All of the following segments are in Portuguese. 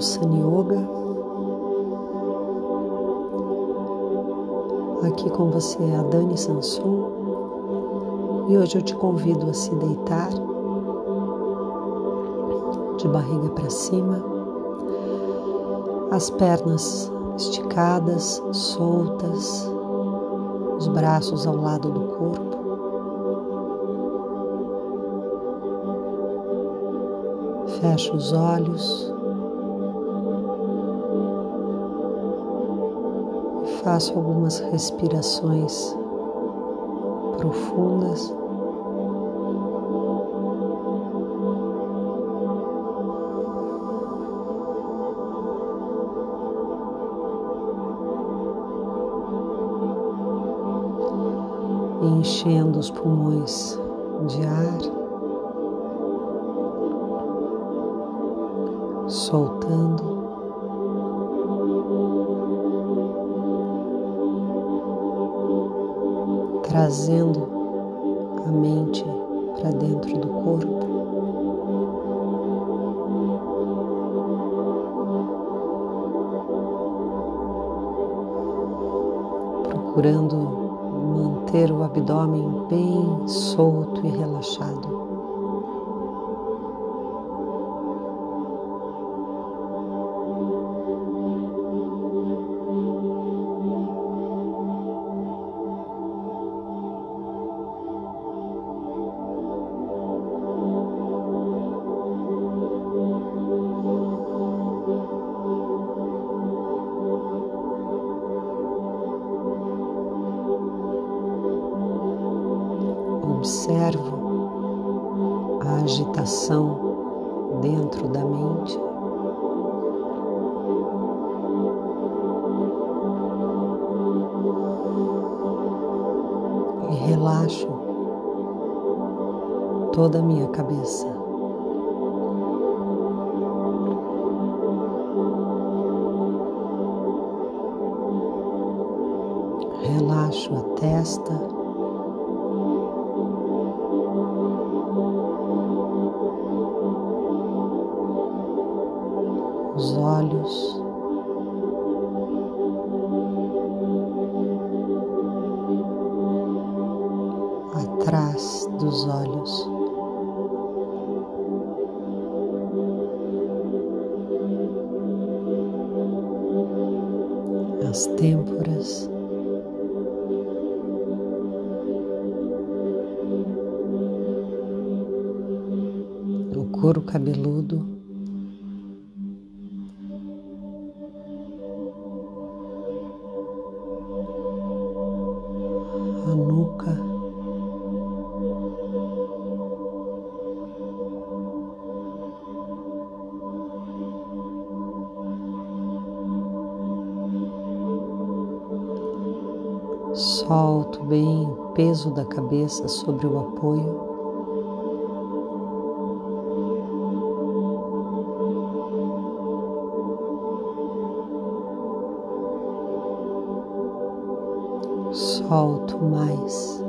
Sun Yoga. Aqui com você é a Dani Sanson e hoje eu te convido a se deitar de barriga para cima, as pernas esticadas, soltas, os braços ao lado do corpo. Feche os olhos faça algumas respirações profundas. Enchendo os pulmões de ar. soltando. Trazendo a mente para dentro do corpo. Procurando manter o abdômen bem solto e relaxado. Relaxo toda a minha cabeça. Relaxo a testa. Atrás dos olhos. As têmporas. O couro cabeludo. Solto bem o peso da cabeça sobre o apoio. Solto mais.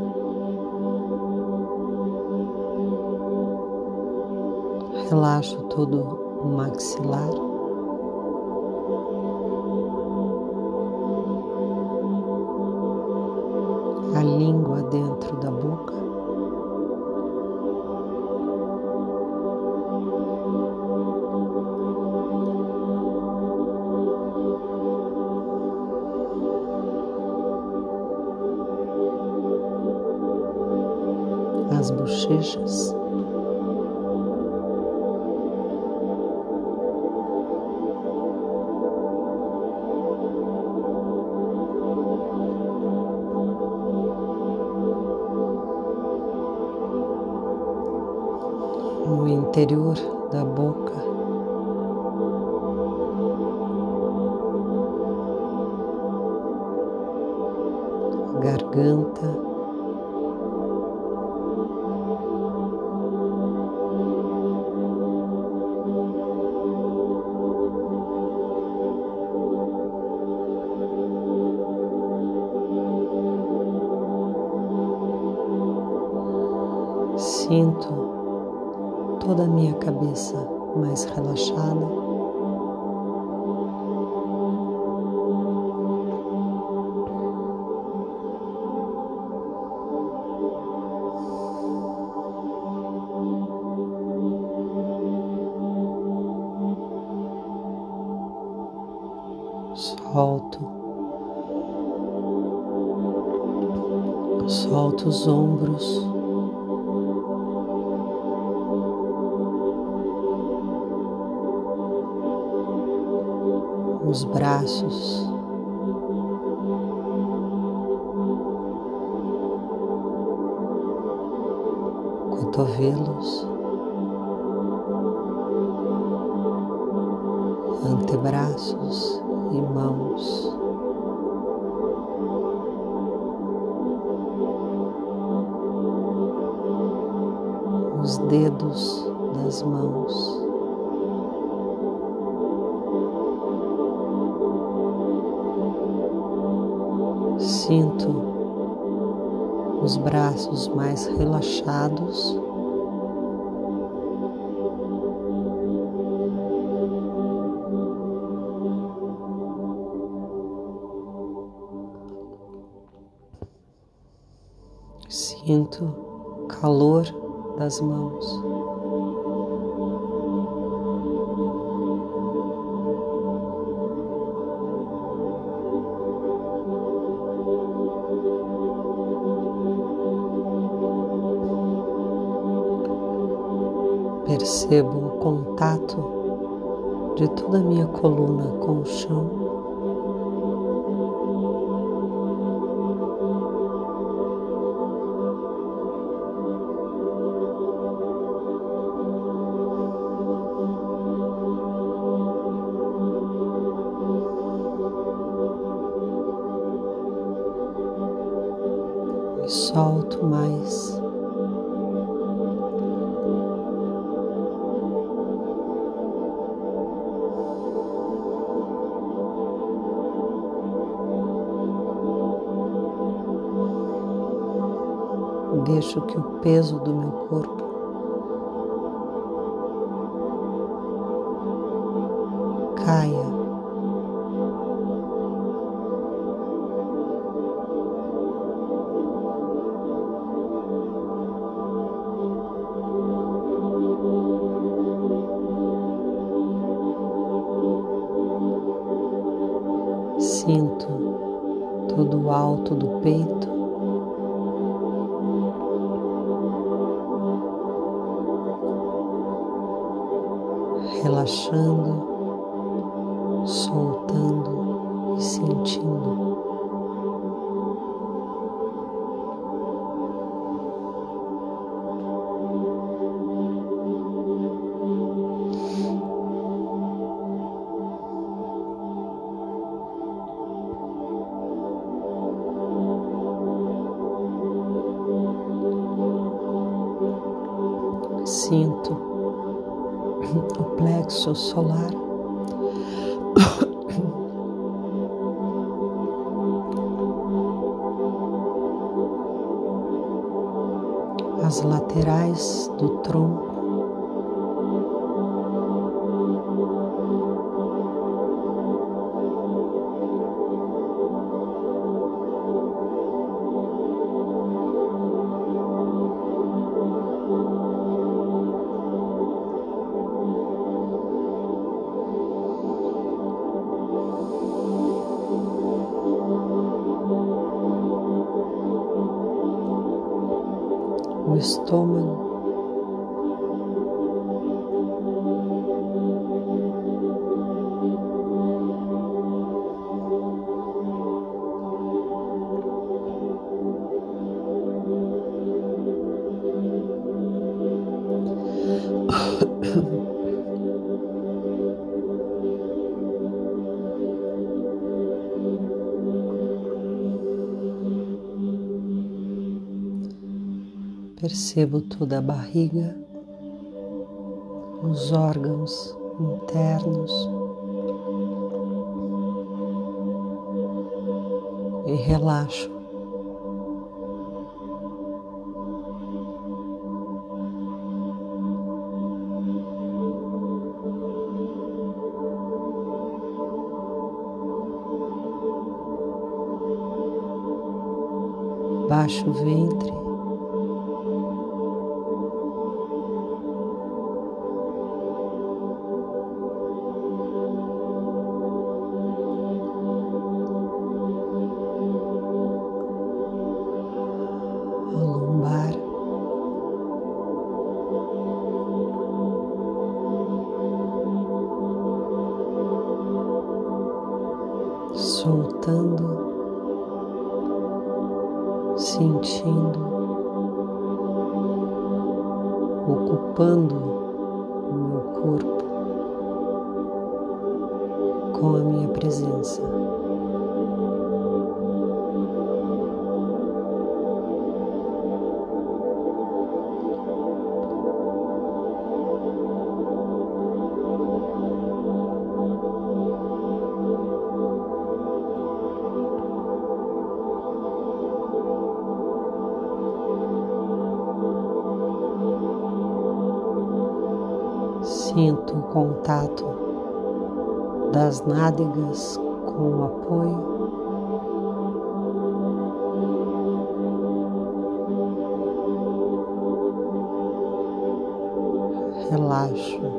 Relaxo todo o maxilar. As bochechas. no interior da boca. Garganta. Os ombros. os braços. Cotovelos, antebraços e mãos. Dedos das mãos. Sinto os braços mais relaxados. Sinto calor das mãos. Percebo o contato de toda a minha coluna com o chão. Solto mais. Deixo que o peso do meu corpo caia relaxando, soltando e sentindo. Sinto o plexo solar. As laterais do tronco. O percebo toda a barriga, os órgãos internos e relaxo. Baixo o ventre. Contato das nádegas com o apoio. Relaxo.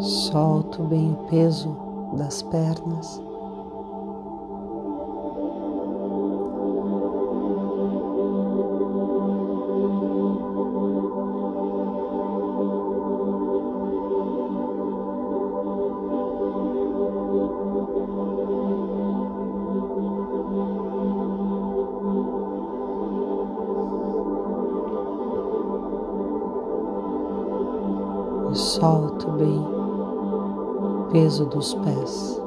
Solto bem o peso das pernas. E solto bem o peso dos pés.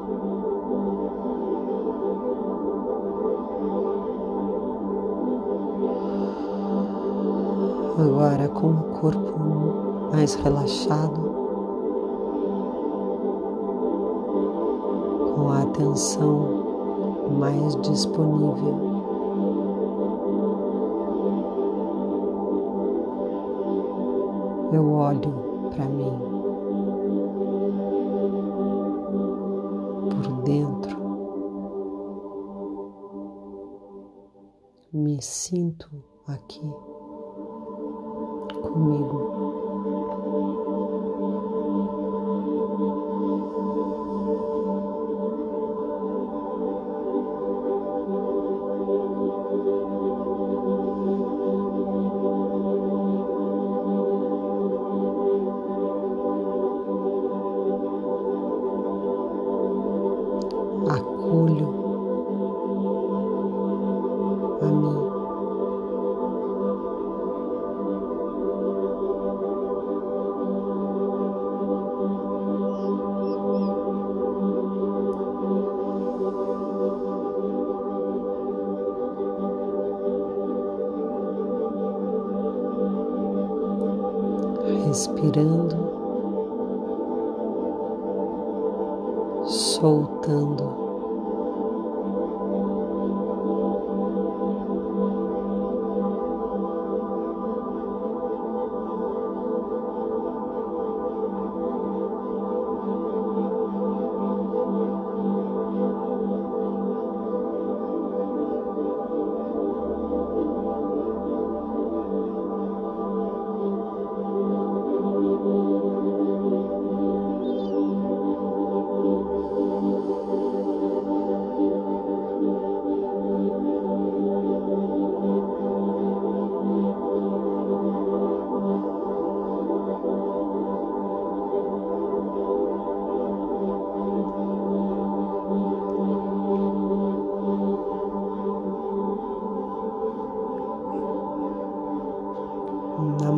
Agora com o corpo mais relaxado, com a atenção mais disponível. Eu olho para mim. Por dentro, me sinto aqui comigo. Respirando, soltando.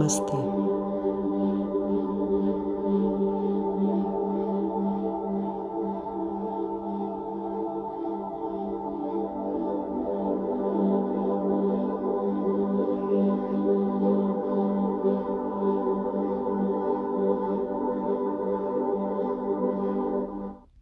Namastê.